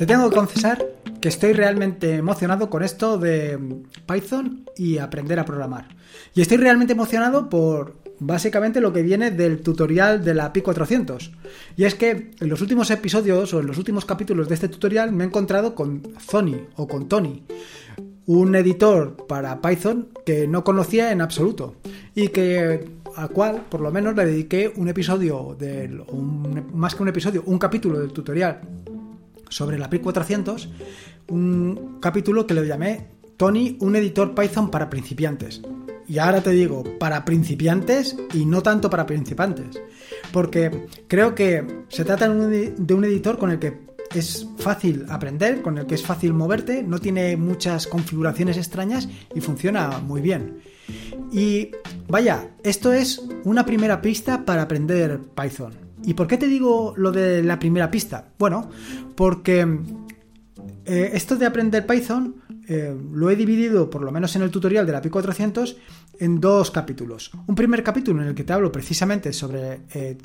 Te tengo que confesar que estoy realmente emocionado con esto de Python y aprender a programar. Y estoy realmente emocionado por básicamente lo que viene del tutorial de la Pi 400. Y es que en los últimos episodios o en los últimos capítulos de este tutorial me he encontrado con Zony o con Tony, un editor para Python que no conocía en absoluto y que al cual por lo menos le dediqué un episodio del más que un episodio, un capítulo del tutorial sobre la Pi 400, un capítulo que lo llamé Tony, un editor Python para principiantes. Y ahora te digo, para principiantes y no tanto para principiantes. Porque creo que se trata de un editor con el que es fácil aprender, con el que es fácil moverte, no tiene muchas configuraciones extrañas y funciona muy bien. Y vaya, esto es una primera pista para aprender Python. ¿Y por qué te digo lo de la primera pista? Bueno, porque eh, esto de aprender Python eh, lo he dividido, por lo menos en el tutorial de la Pi 400, en dos capítulos. Un primer capítulo en el que te hablo precisamente sobre eh,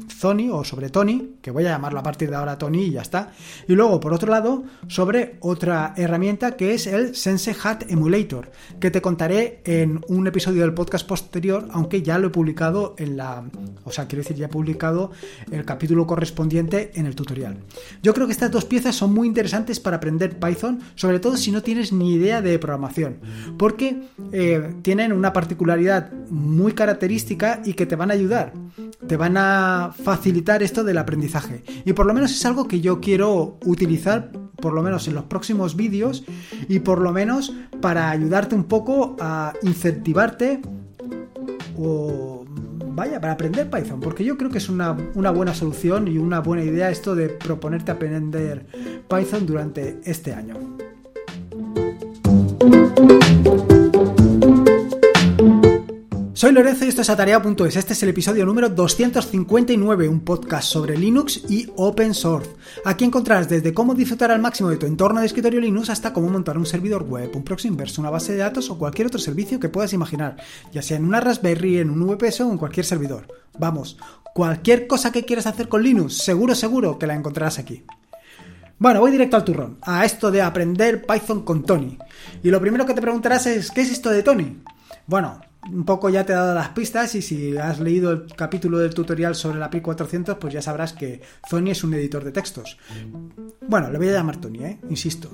o sobre Tony, que voy a llamarlo a partir de ahora Tony y ya está. Y luego, por otro lado, sobre otra herramienta que es el Sense Hat Emulator, que te contaré en un episodio del podcast posterior, aunque ya lo he publicado en la... O sea, quiero decir, ya he publicado el capítulo correspondiente en el tutorial. Yo creo que estas dos piezas son muy interesantes para aprender Python, sobre todo si no tienes ni idea de programación, porque eh, tienen una particularidad muy característica y que te van a ayudar, te van a facilitar esto del aprendizaje. Y por lo menos es algo que yo quiero utilizar, por lo menos en los próximos vídeos, y por lo menos para ayudarte un poco a incentivarte o vaya, para aprender Python, porque yo creo que es una, una, buena solución y una buena idea esto de proponerte aprender Python durante este año. Soy Lorenzo y esto es Atareado.es. Este es el episodio número 259, un podcast sobre Linux y Open Source. Aquí encontrarás desde cómo disfrutar al máximo de tu entorno de escritorio Linux hasta cómo montar un servidor web, un proxy inverso, una base de datos o cualquier otro servicio que puedas imaginar, ya sea en una Raspberry, en un VPS o en cualquier servidor. Vamos, cualquier cosa que quieras hacer con Linux, seguro, seguro que la encontrarás aquí. Bueno, voy directo al turrón, a esto de aprender Python con Tony. Y lo primero que te preguntarás es, ¿qué es esto de Tony? Bueno, un poco ya te he dado las pistas y si has leído el capítulo del tutorial sobre la Pi 400 pues ya sabrás que Tony es un editor de textos. Bueno, le voy a llamar Tony, ¿eh? Insisto.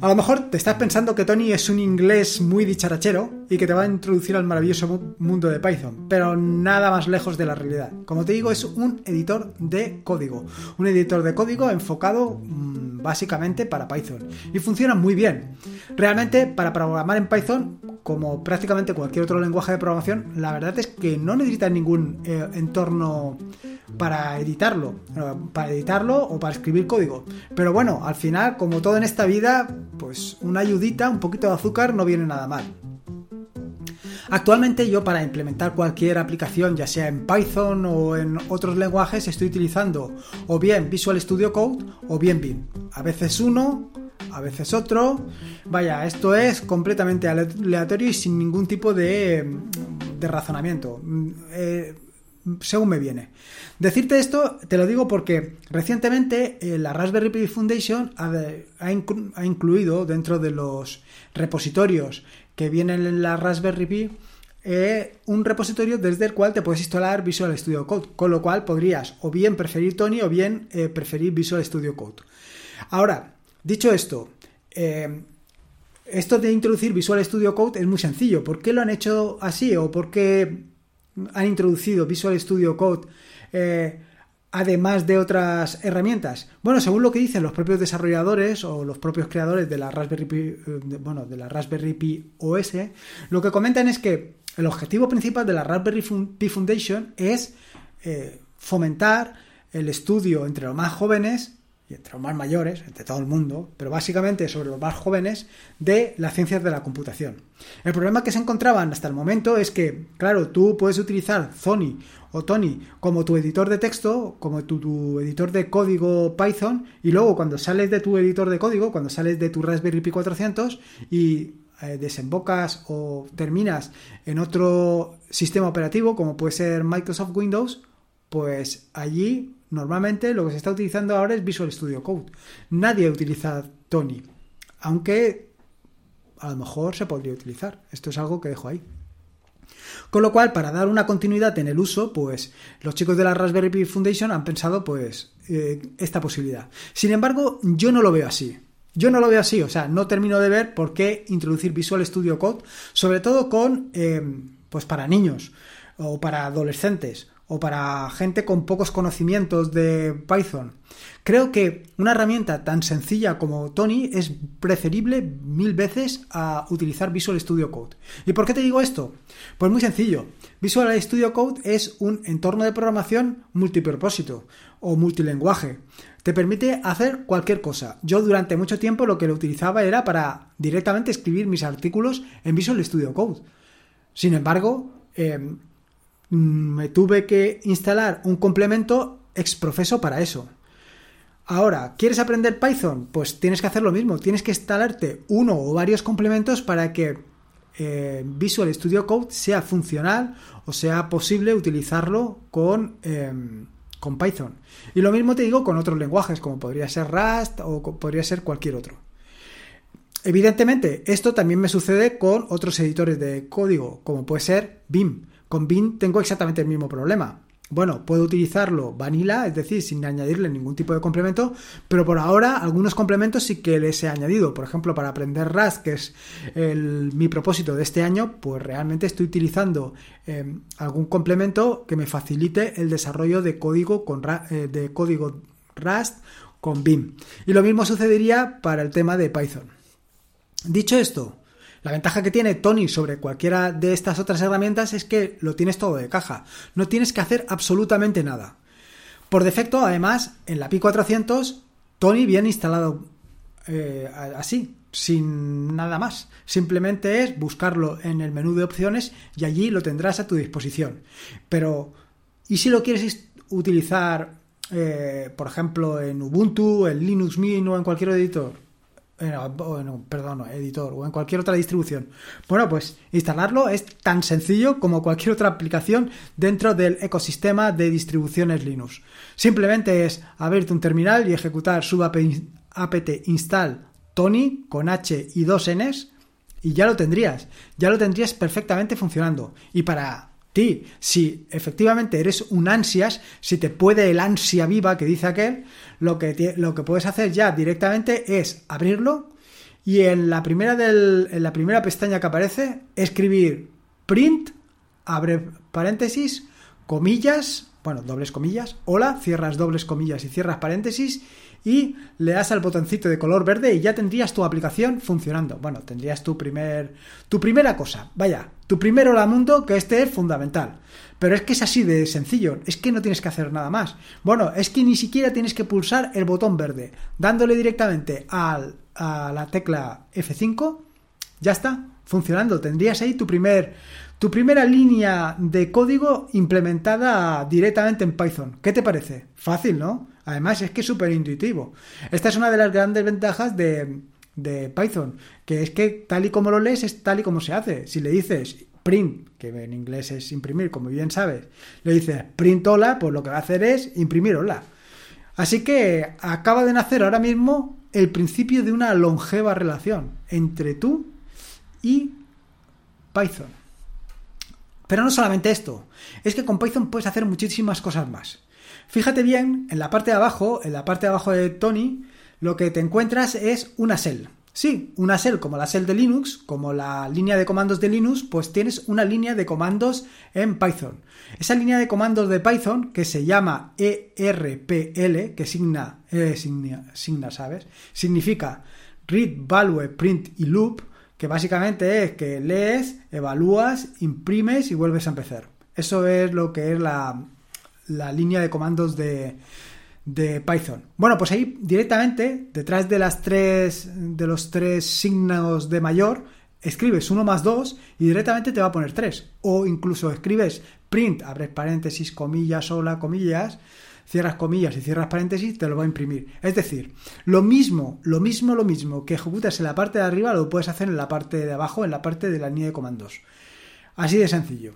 A lo mejor te estás pensando que Tony es un inglés muy dicharachero y que te va a introducir al maravilloso mundo de Python, pero nada más lejos de la realidad. Como te digo, es un editor de código. Un editor de código enfocado mm, básicamente para Python. Y funciona muy bien. Realmente, para programar en Python, como prácticamente cualquier otro lenguaje de programación, la verdad es que no necesitas ningún eh, entorno para editarlo, eh, para editarlo o para escribir código. Pero bueno, al final, como todo en esta vida, pues una ayudita, un poquito de azúcar no viene nada mal. Actualmente yo para implementar cualquier aplicación, ya sea en Python o en otros lenguajes, estoy utilizando o bien Visual Studio Code o bien BIM. A veces uno, a veces otro. Vaya, esto es completamente aleatorio y sin ningún tipo de, razonamiento. Eh, según me viene. Decirte esto, te lo digo porque recientemente eh, la Raspberry Pi Foundation ha, incluido dentro de los repositorios que vienen en la Raspberry Pi eh, un repositorio desde el cual te puedes instalar Visual Studio Code, con lo cual podrías o bien preferir Tony o bien preferir Visual Studio Code. Ahora, Dicho esto, eh, esto de introducir Visual Studio Code es muy sencillo. ¿Por qué lo han hecho así? ¿O por qué han introducido Visual Studio Code eh, además de otras herramientas? Bueno, según lo que dicen los propios desarrolladores o los propios creadores de la Raspberry Pi, eh, bueno, de la Raspberry Pi OS, lo que comentan es que el objetivo principal de la Raspberry Pi Foundation es fomentar el estudio entre los más jóvenes entre los más mayores, entre todo el mundo, pero básicamente sobre los más jóvenes, de las ciencias de la computación. El problema que se encontraban hasta el momento es que, claro, tú puedes utilizar Sony o Tony como tu editor de texto, como tu, editor de código Python, y luego cuando sales de tu editor de código, cuando sales de tu Raspberry Pi 400 y eh, desembocas o terminas en otro sistema operativo, como puede ser Microsoft Windows, pues allí normalmente lo que se está utilizando ahora es Visual Studio Code. Nadie utiliza Tony, aunque a lo mejor se podría utilizar. Esto es algo que dejo ahí. Con lo cual, para dar una continuidad en el uso, pues los chicos de la Raspberry Pi Foundation han pensado pues eh, esta posibilidad. Sin embargo, yo no lo veo así. Yo no lo veo así, o sea, no termino de ver por qué introducir Visual Studio Code, sobre todo con, eh, pues para niños o para adolescentes o para gente con pocos conocimientos de Python. Creo que una herramienta tan sencilla como Tony es preferible mil veces a utilizar Visual Studio Code. ¿Y por qué te digo esto? Pues muy sencillo. Visual Studio Code es un entorno de programación multipropósito o multilenguaje. Te permite hacer cualquier cosa. Yo durante mucho tiempo lo que lo utilizaba era para directamente escribir mis artículos en Visual Studio Code. Sin embargo, Mm, me tuve que instalar un complemento exprofeso para eso. Ahora, ¿quieres aprender Python? Pues tienes que hacer lo mismo, tienes que instalarte uno o varios complementos para que eh, Visual Studio Code sea funcional o sea posible utilizarlo con, em, con Python. Y lo mismo te digo con otros lenguajes, como podría ser Rust o podría ser cualquier otro. Evidentemente, esto también me sucede con otros editores de código, como puede ser Vim. Con Bin tengo exactamente el mismo problema. Bueno, puedo utilizarlo vanilla, es decir, sin añadirle ningún tipo de complemento, pero por ahora algunos complementos sí que les he añadido. Por ejemplo, para aprender Rust, que es mi propósito de este año, pues realmente estoy utilizando em, algún complemento que me facilite el desarrollo de código, con, eh, de código Rust con Vim. Y lo mismo sucedería para el tema de Python. Dicho esto, la ventaja que tiene Tony sobre cualquiera de estas otras herramientas es que lo tienes todo de caja. No tienes que hacer absolutamente nada. Por defecto, además, en la Pi 400, Tony viene instalado eh, así, sin nada más. Simplemente es buscarlo en el menú de opciones y allí lo tendrás a tu disposición. Pero, ¿y si lo quieres utilizar, eh, por ejemplo, en Ubuntu, en Linux Mint o en cualquier editor? Bueno, perdón, editor o en cualquier otra distribución. Bueno, pues instalarlo es tan sencillo como cualquier otra aplicación dentro del ecosistema de distribuciones Linux. Simplemente es abrirte un terminal y ejecutar subapt install Tony con H y dos Ns y ya lo tendrías. Ya lo tendrías perfectamente funcionando. Y para ti, si efectivamente eres un ansias, si te puede el ansia viva que dice aquel, lo que, lo que puedes hacer ya directamente es abrirlo y en la primera, del, en la primera pestaña que aparece, escribir print, abre paréntesis, comillas, bueno, dobles comillas, hola, cierras dobles comillas y cierras paréntesis y le das al botoncito de color verde y ya tendrías tu aplicación funcionando. Bueno, tendrías tu primer tu primera cosa, vaya, tu primer hola mundo que este es fundamental. Pero es que es así de sencillo, es que no tienes que hacer nada más. Bueno, es que ni siquiera tienes que pulsar el botón verde, dándole directamente al, a la tecla F5, ya está, funcionando. Tendrías ahí tu primer tu primera línea de código implementada directamente en Python. ¿Qué te parece? Fácil, ¿no? Además es que es súper intuitivo. Esta es una de las grandes ventajas de, de Python, que es que tal y como lo lees es tal y como se hace. Si le dices print, que en inglés es imprimir, como bien sabes, le dices print hola, pues lo que va a hacer es imprimir hola. Así que acaba de nacer ahora mismo el principio de una longeva relación entre tú y Python. Pero no solamente esto, es que con Python puedes hacer muchísimas cosas más. Fíjate bien, en la parte de abajo, en la parte de abajo de Tony, lo que te encuentras es una shell. Sí, una shell como la shell de Linux, como la línea de comandos de Linux, pues tienes una línea de comandos en Python. Esa línea de comandos de Python que se llama ERPL, que signa, eh, signa, ¿sabes? Significa Read, Value, Print y Loop, que básicamente es que lees, evalúas, imprimes y vuelves a empezar. Eso es lo que es la, la línea de comandos de, de Python. Bueno, pues ahí directamente, detrás de las tres, de los tres signos de mayor, escribes 1 más 2 y directamente te va a poner 3. O incluso escribes print, abres paréntesis, comillas, hola, comillas, cierras comillas y cierras paréntesis, te lo va a imprimir. Es decir, lo mismo, lo mismo, lo mismo que ejecutas en la parte de arriba, lo puedes hacer en la parte de abajo, en la parte de la línea de comandos. Así de sencillo.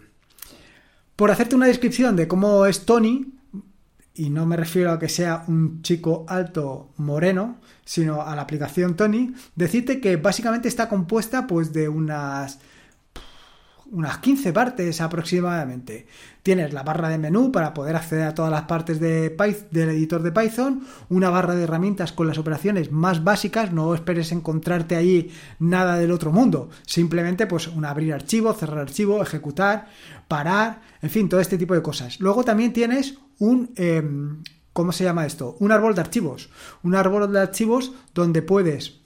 Por hacerte una descripción de cómo es Tony, y no me refiero a que sea un chico alto moreno, sino a la aplicación Tony, decirte que básicamente está compuesta pues de unas unas 15 partes aproximadamente. Tienes la barra de menú para poder acceder a todas las partes de del editor de Python, una barra de herramientas con las operaciones más básicas, no esperes encontrarte ahí nada del otro mundo, simplemente pues un abrir archivo, cerrar archivo, ejecutar, parar, en fin, todo este tipo de cosas. Luego también tienes un... Em, ¿Cómo se llama esto? Un árbol de archivos. Un árbol de archivos donde puedes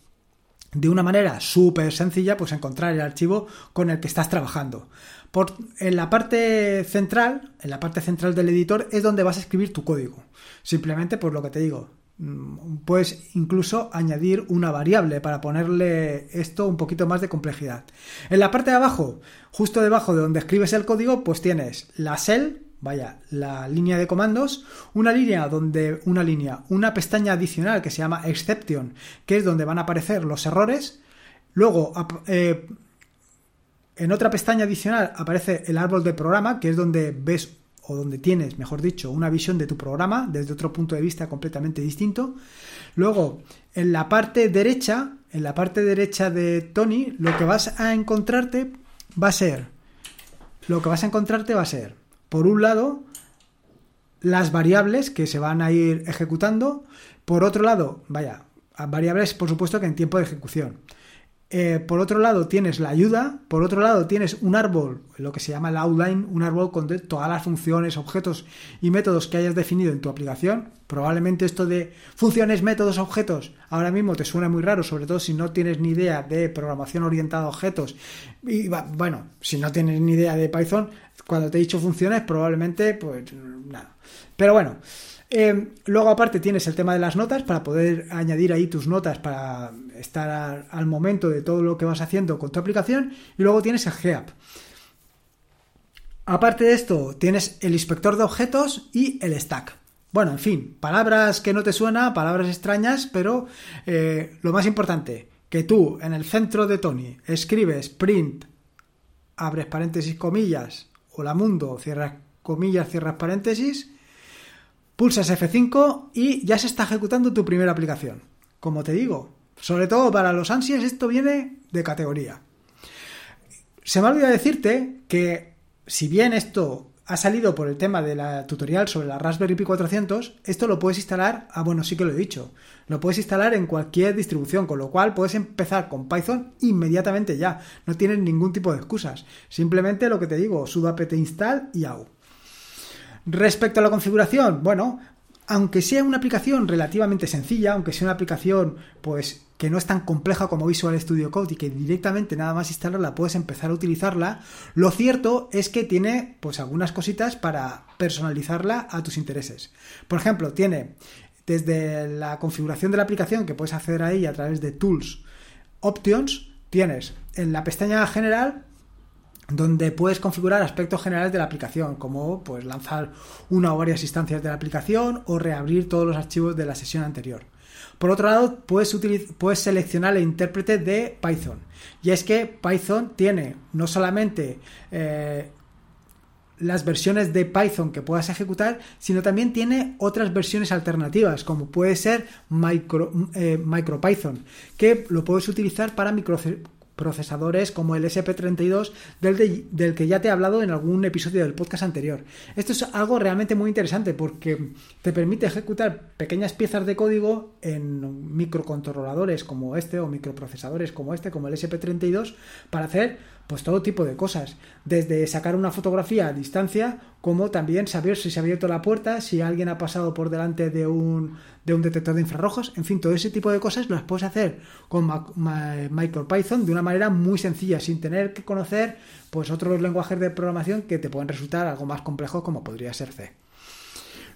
de una manera súper sencilla, pues encontrar el archivo con el que estás trabajando. Por, en la parte central, en la parte central del editor es donde vas a escribir tu código. Simplemente, pues lo que te digo, mm, puedes incluso añadir una variable para ponerle esto un poquito más de complejidad. En la parte de abajo, justo debajo de donde escribes el código, pues tienes la shell, vaya, la línea de comandos, una línea donde una línea, una pestaña adicional que se llama exception, que es donde van a aparecer los errores. Luego, eh, en otra pestaña adicional aparece el árbol de programa, que es donde ves o donde tienes, mejor dicho, una visión de tu programa desde otro punto de vista completamente distinto. Luego, en la parte derecha, en la parte derecha de Tony, lo que vas a encontrarte va a ser lo que vas a encontrarte va a ser por un lado, las variables que se van a ir ejecutando. Por otro lado, vaya, variables por supuesto que en tiempo de ejecución. Eh, por otro lado tienes la ayuda, por otro lado tienes un árbol, lo que se llama el outline, un árbol con todas las funciones, objetos y métodos que hayas definido en tu aplicación. Probablemente esto de funciones, métodos, objetos, ahora mismo te suena muy raro, sobre todo si no tienes ni idea de programación orientada a objetos. Y bueno, si no tienes ni idea de Python, cuando te he dicho funciones, probablemente, pues nada. Pero bueno, eh, luego aparte tienes el tema de las notas para poder añadir ahí tus notas para estar al, momento de todo lo que vas haciendo con tu aplicación y luego tienes el GEAP. Aparte de esto, tienes el inspector de objetos y el stack. Bueno, en fin, palabras que no te suenan, palabras extrañas, pero eh, lo más importante, que tú en el centro de Tony escribes print, abres paréntesis, comillas, hola mundo, cierras comillas, cierras paréntesis, Pulsas F5 y ya se está ejecutando tu primera aplicación. Como te digo, sobre todo para los ansias esto viene de categoría. Se me ha olvidado decirte que si bien esto ha salido por el tema de la tutorial sobre la Raspberry Pi 400, esto lo puedes instalar, ah bueno, sí que lo he dicho, lo puedes instalar en cualquier distribución, con lo cual puedes empezar con Python inmediatamente ya, no tienes ningún tipo de excusas, simplemente lo que te digo, sudo apt install y au. Respecto a la configuración, bueno, aunque sea una aplicación relativamente sencilla, aunque sea una aplicación pues que no es tan compleja como Visual Studio Code y que directamente nada más instalarla puedes empezar a utilizarla, lo cierto es que tiene pues algunas cositas para personalizarla a tus intereses. Por ejemplo, tiene desde la configuración de la aplicación que puedes acceder a ella a través de Tools, Options, tienes en la pestaña general donde puedes configurar aspectos generales de la aplicación, como pues lanzar una o varias instancias de la aplicación o reabrir todos los archivos de la sesión anterior. Por otro lado, puedes, puedes seleccionar el intérprete de Python. Y es que Python tiene no solamente eh, las versiones de Python que puedas ejecutar, sino también tiene otras versiones alternativas, como puede ser Micro, eh, MicroPython, que lo puedes utilizar para micro, procesadores como el SP32 del, del, que ya te he hablado en algún episodio del podcast anterior. Esto es algo realmente muy interesante porque te permite ejecutar pequeñas piezas de código en microcontroladores como este o microprocesadores como este, como el SP32, para hacer pues todo tipo de cosas, desde sacar una fotografía a distancia, como también saber si se ha abierto la puerta, si alguien ha pasado por delante de un, de un detector de infrarrojos, en fin, todo ese tipo de cosas las puedes hacer con MicroPython de una manera muy sencilla, sin tener que conocer pues otros lenguajes de programación que te pueden resultar algo más complejos como podría ser C.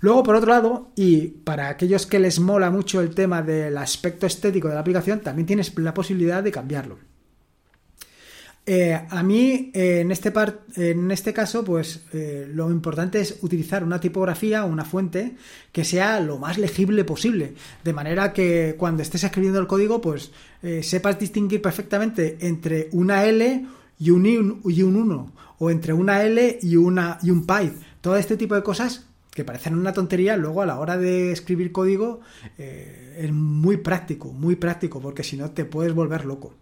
Luego, por otro lado, y para aquellos que les mola mucho el tema del aspecto estético de la aplicación, también tienes la posibilidad de cambiarlo. Eh, a mí, eh, en, este en este caso, pues eh, lo importante es utilizar una tipografía, una fuente, que sea lo más legible posible, de manera que cuando estés escribiendo el código, pues sepas distinguir perfectamente entre una L y un, y un 1, o entre una L y, una, y un Python. Todo este tipo de cosas que parecen una tontería, luego a la hora de escribir código es muy práctico, muy práctico, porque si no te puedes volver loco.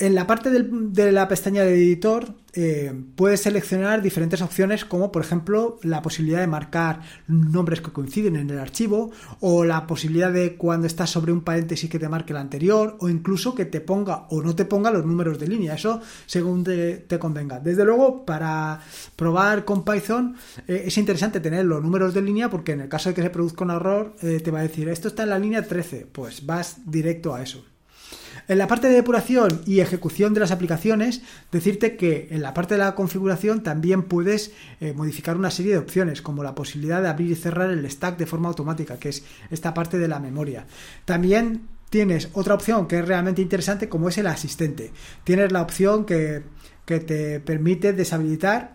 En la parte de la pestaña de editor eh, puedes seleccionar diferentes opciones como por ejemplo la posibilidad de marcar nombres que coinciden en el archivo o la posibilidad de cuando estás sobre un paréntesis que te marque el anterior o incluso que te ponga o no te ponga los números de línea, eso según te, convenga. Desde luego para probar con Python eh, es interesante tener los números de línea porque en el caso de que se produzca un error eh, te va a decir esto está en la línea 13, pues vas directo a eso. En la parte de depuración y ejecución de las aplicaciones, decirte que en la parte de la configuración también puedes eh, modificar una serie de opciones, como la posibilidad de abrir y cerrar el stack de forma automática, que es esta parte de la memoria. También tienes otra opción que es realmente interesante, como es el asistente. Tienes la opción que, te permite deshabilitar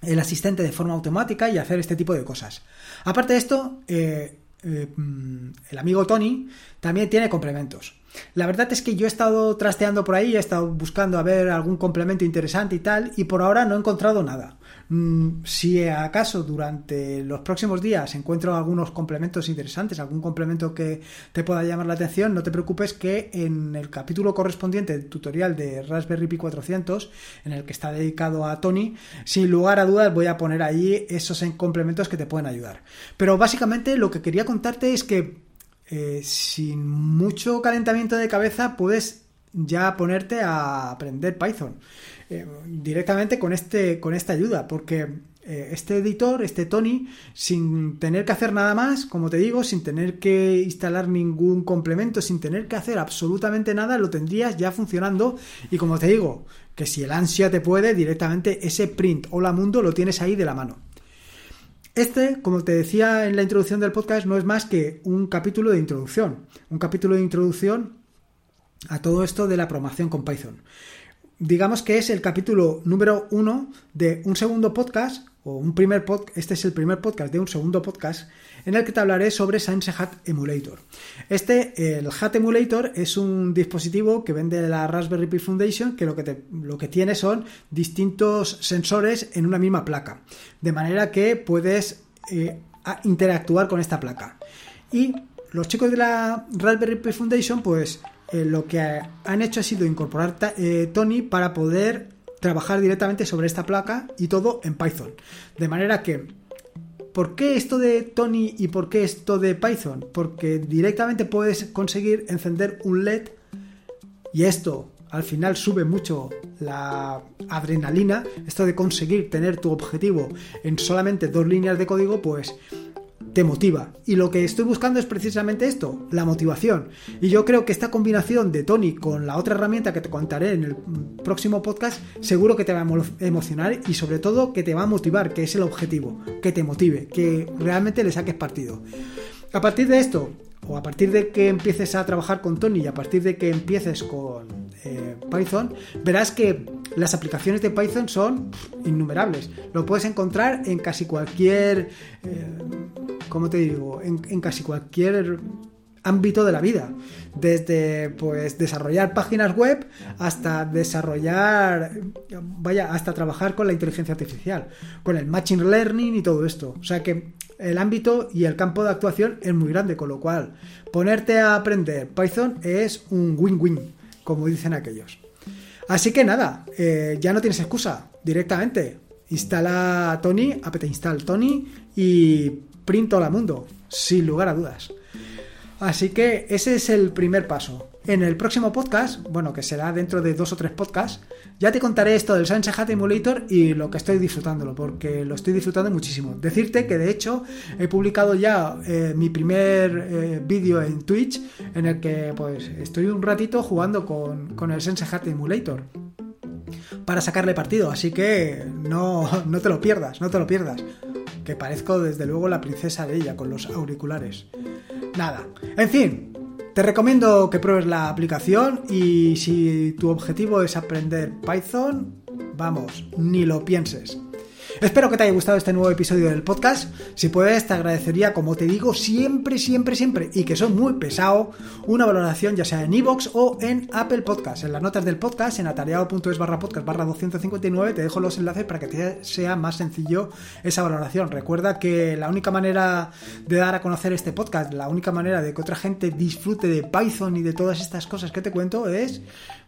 el asistente de forma automática y hacer este tipo de cosas. Aparte de esto, eh, eh, mm, el amigo Tony también tiene complementos. La verdad es que yo he estado trasteando por ahí, he estado buscando a ver algún complemento interesante y tal, y por ahora no he encontrado nada. Mm, si acaso durante los próximos días encuentro algunos complementos interesantes, algún complemento que te pueda llamar la atención, no te preocupes que en el capítulo correspondiente del tutorial de Raspberry Pi 400, en el que está dedicado a Tony, sin lugar a dudas voy a poner ahí esos complementos que te pueden ayudar. Pero básicamente lo que quería contarte es que eh, sin mucho calentamiento de cabeza puedes ya ponerte a aprender Python eh, directamente con, este, con esta ayuda, porque eh, este editor, este Tony, sin tener que hacer nada más, como te digo, sin tener que instalar ningún complemento, sin tener que hacer absolutamente nada, lo tendrías ya funcionando y como te digo, que si el ansia te puede, directamente ese print hola mundo lo tienes ahí de la mano. Este, como te decía en la introducción del podcast, no es más que un capítulo de introducción. Un capítulo de introducción a todo esto de la programación con Python. Digamos que es el capítulo número uno de un segundo podcast, o un primer podcast, este es el primer podcast de un segundo podcast, en el que te hablaré sobre Science Hat Emulator. Este, el Hat Emulator, es un dispositivo que vende la Raspberry Pi Foundation que lo que, lo que tiene son distintos sensores en una misma placa, de manera que puedes eh, interactuar con esta placa. Y los chicos de la Raspberry Pi Foundation, pues eh, lo que han hecho ha sido incorporar eh, Tony para poder trabajar directamente sobre esta placa y todo en Python. De manera que ¿Por qué esto de Tony y por qué esto de Python? Porque directamente puedes conseguir encender un LED y esto al final sube mucho la adrenalina, esto de conseguir tener tu objetivo en solamente dos líneas de código, pues te motiva. Y lo que estoy buscando es precisamente esto, la motivación. Y yo creo que esta combinación de Tony con la otra herramienta que te contaré en el próximo podcast, seguro que te va a emocionar y sobre todo que te va a motivar, que es el objetivo, que te motive, que realmente le saques partido. A partir de esto, o a partir de que empieces a trabajar con Tony y a partir de que empieces con eh, Python, verás que las aplicaciones de Python son innumerables. Lo puedes encontrar en casi cualquier, eh, ¿cómo te digo? En, casi cualquier ámbito de la vida. Desde pues desarrollar páginas web hasta desarrollar, vaya, hasta trabajar con la inteligencia artificial, con el machine learning y todo esto. O sea que el ámbito y el campo de actuación es muy grande, con lo cual ponerte a aprender Python es un win-win, como dicen aquellos. Así que nada, eh, ya no tienes excusa, directamente. Instala Tony, apt install Tony y print la mundo, sin lugar a dudas. Así que ese es el primer paso. En el próximo podcast, bueno, que será dentro de dos o tres podcasts, ya te contaré esto del Sunset Hat Emulator y lo que estoy disfrutándolo, porque lo estoy disfrutando muchísimo. Decirte que de hecho he publicado ya eh, mi primer eh, vídeo en Twitch en el que pues estoy un ratito jugando con, con el Sunset Hat Emulator para sacarle partido, así que no, no te lo pierdas, no te lo pierdas. Que parezco desde luego la princesa de ella con los auriculares. Nada. En fin, te recomiendo que pruebes la aplicación y si tu objetivo es aprender Python, vamos, ni lo pienses. Espero que te haya gustado este nuevo episodio del podcast. Si puedes, te agradecería, como te digo, siempre, siempre, siempre, y que soy muy pesado, una valoración ya sea en iVoox o en Apple Podcast. En las notas del podcast, en atareado.es barra podcast barra 259, te dejo los enlaces para que te sea más sencillo esa valoración. Recuerda que la única manera de dar a conocer este podcast, la única manera de que otra gente disfrute de Python y de todas estas cosas que te cuento es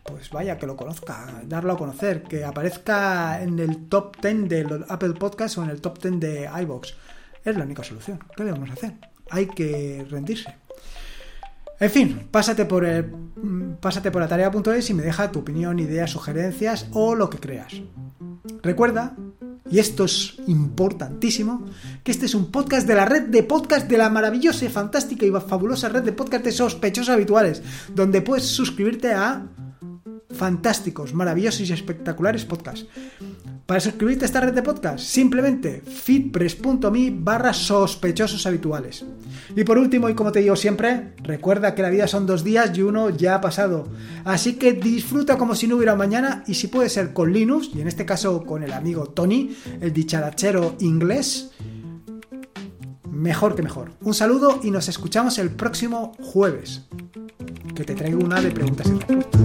pues vaya, que lo conozca, darlo a conocer, que aparezca en el top 10 de Apple Podcasts o en el top 10 de iBox. Es la única solución. ¿Qué debemos hacer? Hay que rendirse. En fin, pásate por el pásate por la tarea.es y me deja tu opinión, ideas, sugerencias o lo que creas. Recuerda, y esto es importantísimo, que este es un podcast de la red de podcast de la maravillosa, fantástica y fabulosa red de podcast de sospechosos habituales, donde puedes suscribirte a fantásticos, maravillosos y espectaculares podcasts. Para suscribirte a esta red de podcast, simplemente feedpress.me barra sospechosos habituales. Y por último, y como te digo siempre, recuerda que la vida son dos días y uno ya ha pasado. Así que disfruta como si no hubiera mañana y si puede ser con Linux, y en este caso con el amigo Tony, el dicharachero inglés, mejor que mejor. Un saludo y nos escuchamos el próximo jueves, que te traigo una de preguntas y respuestas.